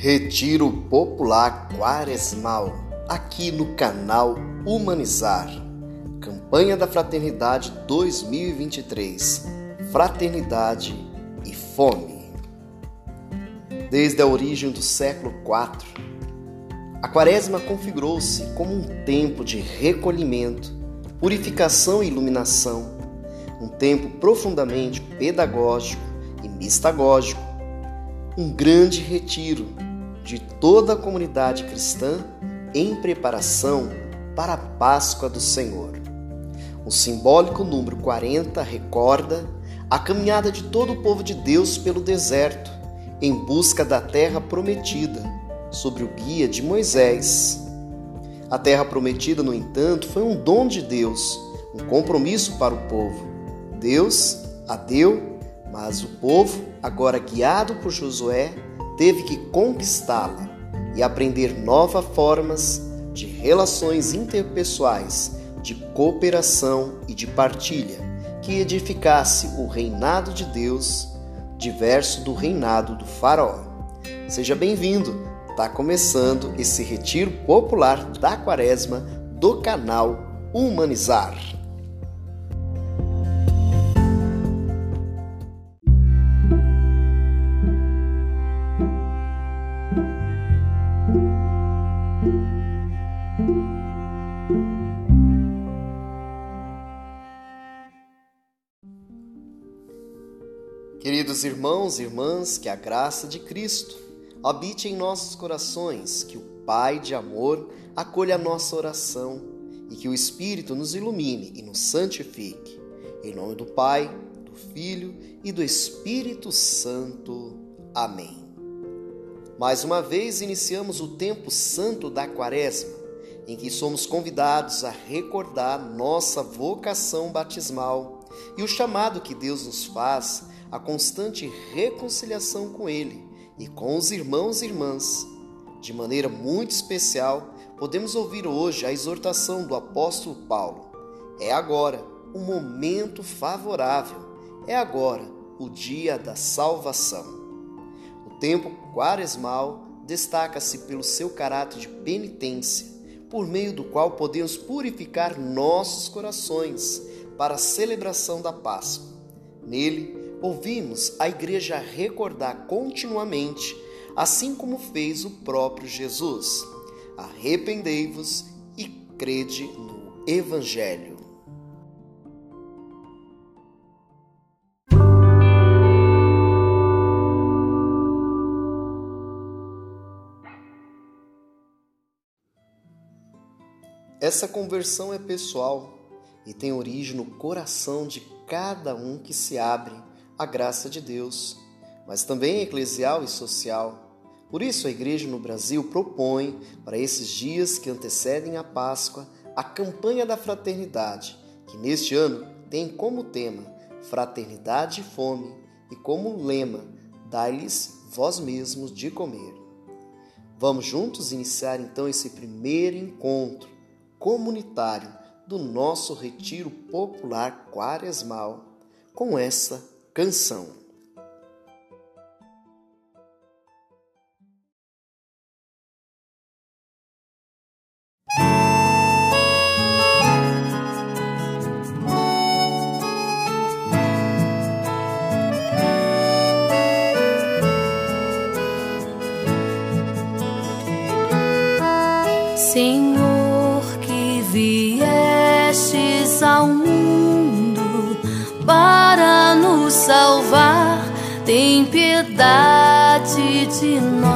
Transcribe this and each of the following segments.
Retiro Popular Quaresmal, aqui no canal Humanizar. Campanha da Fraternidade 2023. Fraternidade e fome. Desde a origem do século IV, a Quaresma configurou-se como um tempo de recolhimento, purificação e iluminação, um tempo profundamente pedagógico e mistagógico, um grande retiro de toda a comunidade cristã em preparação para a Páscoa do Senhor. O simbólico número 40 recorda a caminhada de todo o povo de Deus pelo deserto, em busca da terra prometida, sobre o guia de Moisés. A terra prometida, no entanto, foi um dom de Deus, um compromisso para o povo. Deus a deu, mas o povo, agora guiado por Josué, teve que conquistá-la e aprender novas formas de relações interpessoais, de cooperação e de partilha, que edificasse o reinado de Deus, diverso do reinado do Faraó. Seja bem-vindo! Está começando esse retiro popular da Quaresma do canal Humanizar. Queridos irmãos e irmãs, que a graça de Cristo habite em nossos corações, que o Pai de amor acolha a nossa oração e que o Espírito nos ilumine e nos santifique. Em nome do Pai, do Filho e do Espírito Santo. Amém. Mais uma vez iniciamos o tempo santo da Quaresma, em que somos convidados a recordar nossa vocação batismal e o chamado que Deus nos faz a constante reconciliação com Ele e com os irmãos e irmãs. De maneira muito especial, podemos ouvir hoje a exortação do apóstolo Paulo. É agora o momento favorável, é agora o dia da salvação. O tempo quaresmal destaca-se pelo seu caráter de penitência, por meio do qual podemos purificar nossos corações para a celebração da Páscoa. Nele, ouvimos a igreja recordar continuamente, assim como fez o próprio Jesus: arrependei-vos e crede no Evangelho. Essa conversão é pessoal e tem origem no coração de cada um que se abre a graça de Deus, mas também eclesial e social. Por isso, a Igreja no Brasil propõe, para esses dias que antecedem a Páscoa, a campanha da fraternidade, que neste ano tem como tema Fraternidade e Fome e como lema Dai-lhes vós mesmos de comer. Vamos juntos iniciar então esse primeiro encontro comunitário do nosso retiro popular quaresmal com essa canção. Senhor, que viestes ao mundo para nos salvar, tem piedade de nós.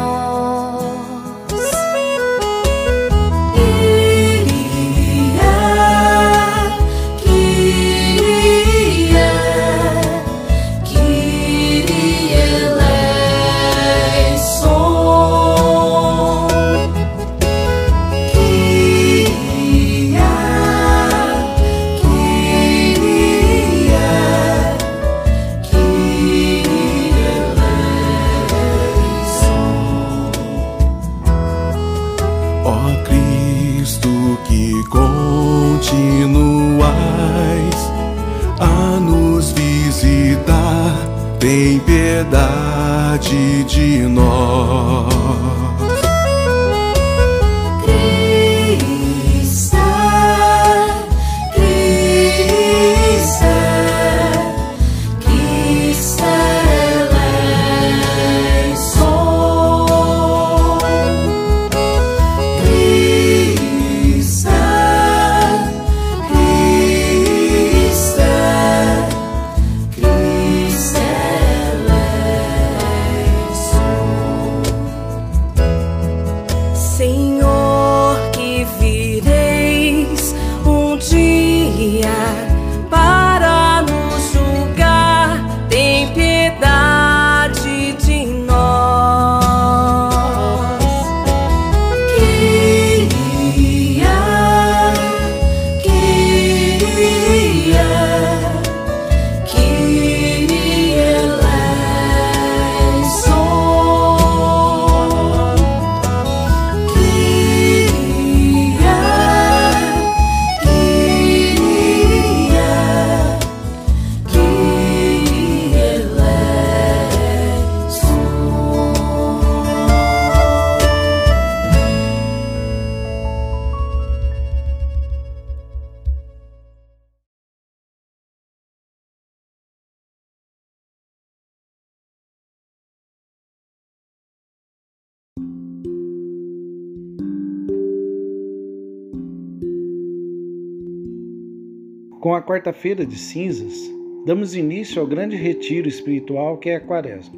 Com a quarta-feira de cinzas, damos início ao grande retiro espiritual que é a Quaresma.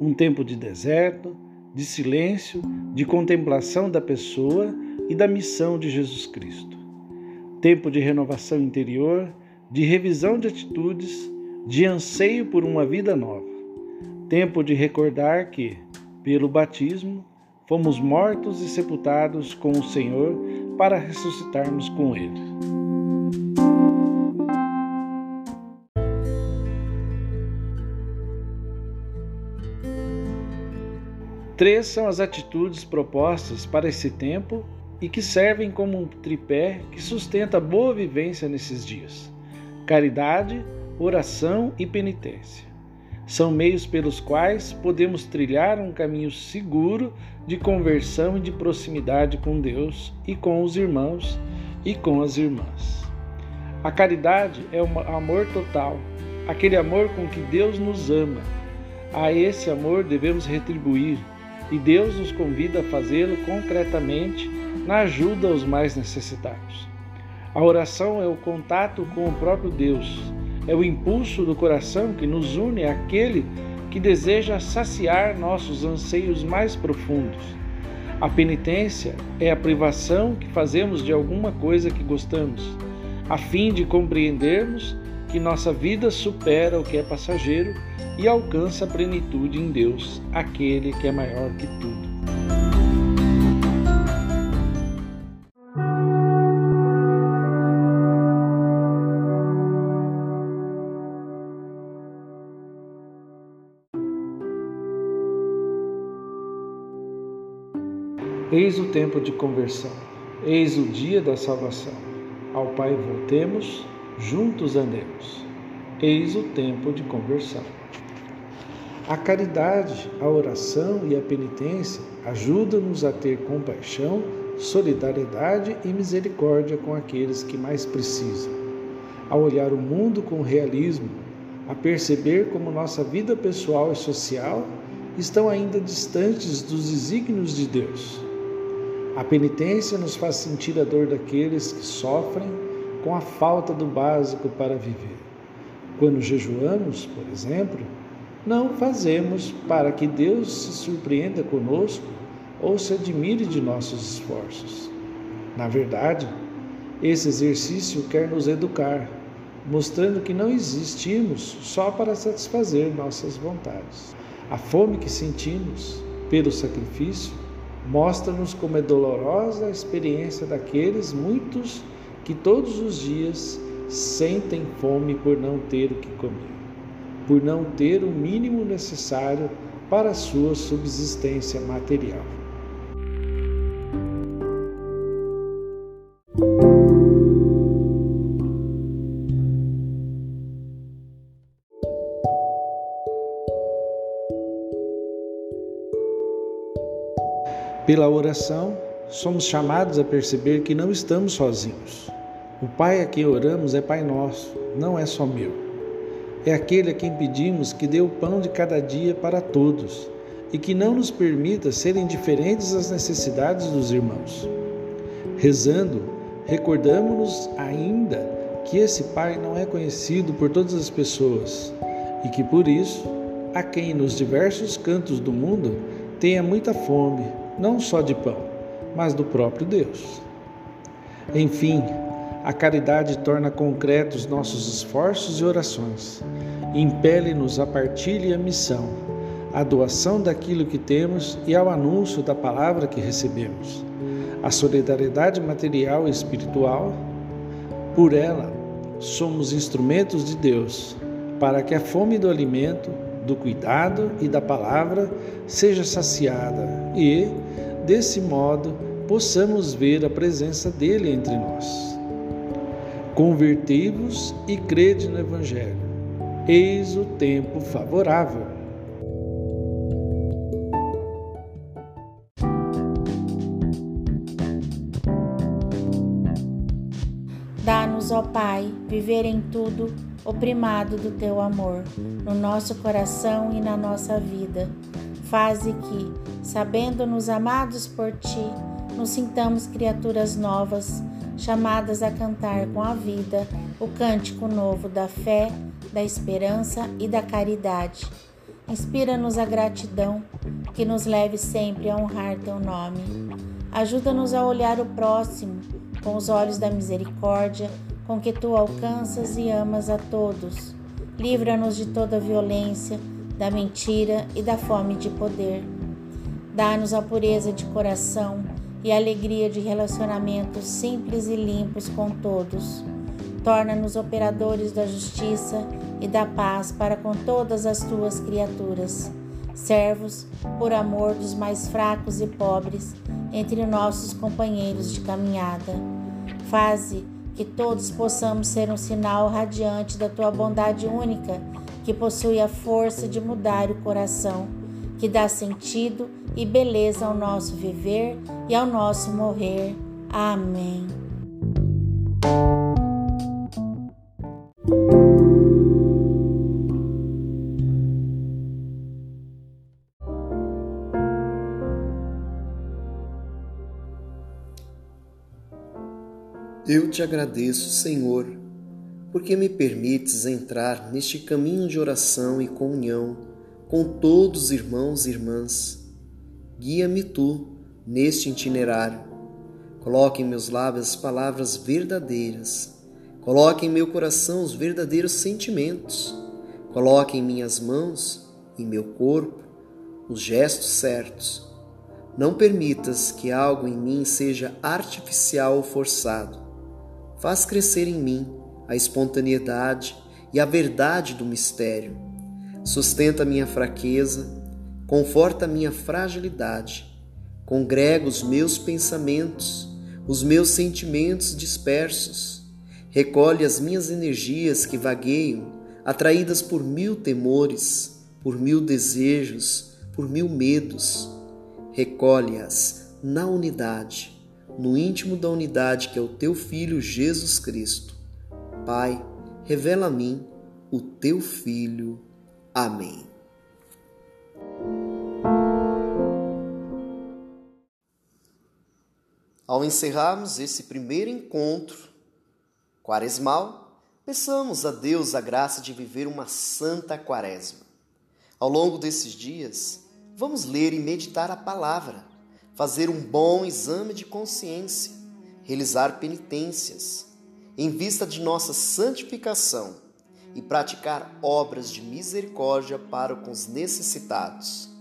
Um tempo de deserto, de silêncio, de contemplação da pessoa e da missão de Jesus Cristo. Tempo de renovação interior, de revisão de atitudes, de anseio por uma vida nova. Tempo de recordar que, pelo batismo, fomos mortos e sepultados com o Senhor para ressuscitarmos com Ele. Três são as atitudes propostas para esse tempo e que servem como um tripé que sustenta a boa vivência nesses dias: caridade, oração e penitência. São meios pelos quais podemos trilhar um caminho seguro de conversão e de proximidade com Deus e com os irmãos e com as irmãs. A caridade é um amor total, aquele amor com que Deus nos ama. A esse amor devemos retribuir e Deus nos convida a fazê-lo concretamente na ajuda aos mais necessitados. A oração é o contato com o próprio Deus, é o impulso do coração que nos une àquele que deseja saciar nossos anseios mais profundos. A penitência é a privação que fazemos de alguma coisa que gostamos, a fim de compreendermos que nossa vida supera o que é passageiro e alcança a plenitude em Deus, aquele que é maior que tudo. Eis o tempo de conversão, eis o dia da salvação. Ao Pai voltemos, juntos andemos. Eis o tempo de conversão. A caridade, a oração e a penitência ajudam-nos a ter compaixão, solidariedade e misericórdia com aqueles que mais precisam. A olhar o mundo com realismo, a perceber como nossa vida pessoal e social estão ainda distantes dos desígnios de Deus. A penitência nos faz sentir a dor daqueles que sofrem com a falta do básico para viver. Quando jejuamos, por exemplo, não fazemos para que Deus se surpreenda conosco ou se admire de nossos esforços. Na verdade, esse exercício quer nos educar, mostrando que não existimos só para satisfazer nossas vontades. A fome que sentimos pelo sacrifício mostra-nos como é dolorosa a experiência daqueles muitos que todos os dias sentem fome por não ter o que comer, por não ter o mínimo necessário para sua subsistência material. Pela oração, somos chamados a perceber que não estamos sozinhos. O Pai a quem oramos é Pai nosso, não é só meu. É aquele a quem pedimos que dê o pão de cada dia para todos e que não nos permita ser indiferentes às necessidades dos irmãos. Rezando, recordamos-nos ainda que esse Pai não é conhecido por todas as pessoas e que por isso, há quem nos diversos cantos do mundo tenha muita fome, não só de pão, mas do próprio Deus. Enfim, a caridade torna concretos nossos esforços e orações, impele-nos a partilha e a missão, a doação daquilo que temos e ao anúncio da palavra que recebemos. A solidariedade material e espiritual, por ela, somos instrumentos de Deus para que a fome do alimento, do cuidado e da palavra seja saciada e, desse modo, possamos ver a presença dele entre nós. Convertei-vos e crede no Evangelho. Eis o tempo favorável. Dá-nos, ó Pai, viver em tudo o primado do teu amor, no nosso coração e na nossa vida. Faze que, sabendo-nos amados por ti, nos sintamos criaturas novas, chamadas a cantar com a vida o cântico novo da fé, da esperança e da caridade. Inspira-nos a gratidão, que nos leve sempre a honrar teu nome. Ajuda-nos a olhar o próximo com os olhos da misericórdia, com que tu alcanças e amas a todos. Livra-nos de toda violência, da mentira e da fome de poder. Dá-nos a pureza de coração e alegria de relacionamentos simples e limpos com todos. Torna-nos operadores da justiça e da paz para com todas as tuas criaturas. Servos por amor dos mais fracos e pobres entre nossos companheiros de caminhada. Faze que todos possamos ser um sinal radiante da tua bondade única, que possui a força de mudar o coração, que dá sentido e beleza ao nosso viver e ao nosso morrer. Amém. Eu te agradeço, Senhor, porque me permites entrar neste caminho de oração e comunhão com todos os irmãos e irmãs. Guia-me tu neste itinerário. Coloque em meus lábios as palavras verdadeiras. Coloque em meu coração os verdadeiros sentimentos. Coloque em minhas mãos, em meu corpo, os gestos certos. Não permitas que algo em mim seja artificial ou forçado faz crescer em mim a espontaneidade e a verdade do mistério. Sustenta minha fraqueza, conforta minha fragilidade, congrega os meus pensamentos, os meus sentimentos dispersos, recolhe as minhas energias que vagueiam, atraídas por mil temores, por mil desejos, por mil medos. Recolhe-as na unidade no íntimo da unidade que é o teu Filho Jesus Cristo. Pai, revela a mim o teu Filho. Amém. Ao encerrarmos esse primeiro encontro quaresmal, peçamos a Deus a graça de viver uma santa quaresma. Ao longo desses dias, vamos ler e meditar a palavra fazer um bom exame de consciência, realizar penitências, em vista de nossa santificação e praticar obras de misericórdia para com os necessitados.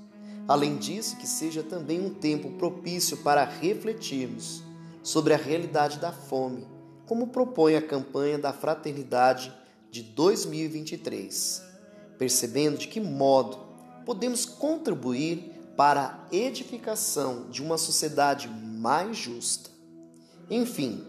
Além disso, que seja também um tempo propício para refletirmos sobre a realidade da fome, como propõe a campanha da Fraternidade de 2023, percebendo de que modo podemos contribuir para a edificação de uma sociedade mais justa. Enfim,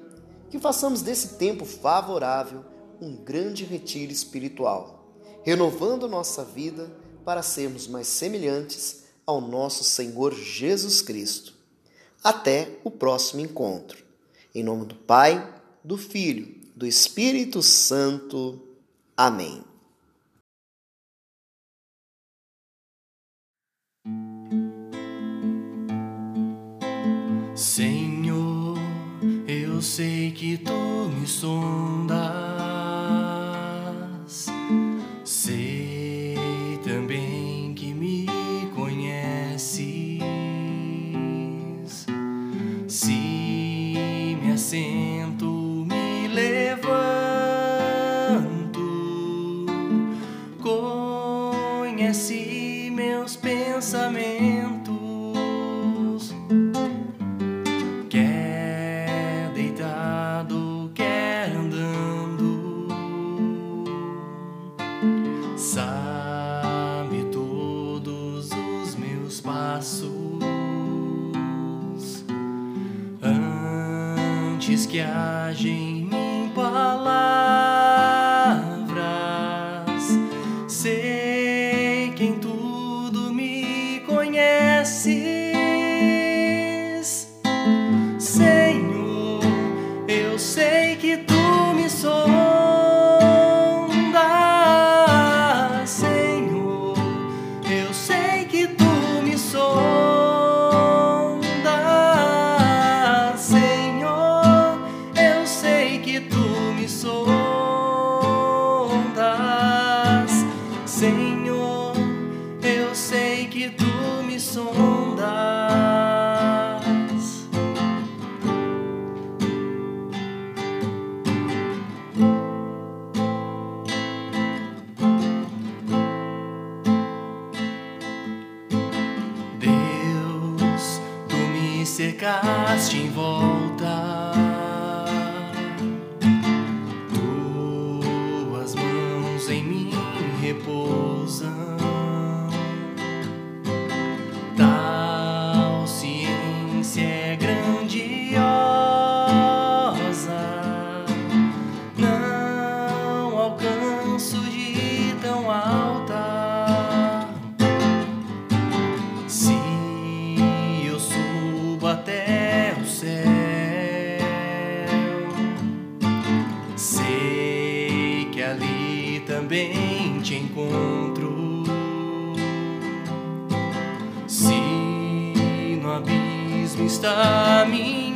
que façamos desse tempo favorável um grande retiro espiritual, renovando nossa vida para sermos mais semelhantes ao nosso Senhor Jesus Cristo. Até o próximo encontro. Em nome do Pai, do Filho, do Espírito Santo. Amém. Senhor, eu sei que tu me sondas. secaste em volta. também te encontro. Se no abismo está minha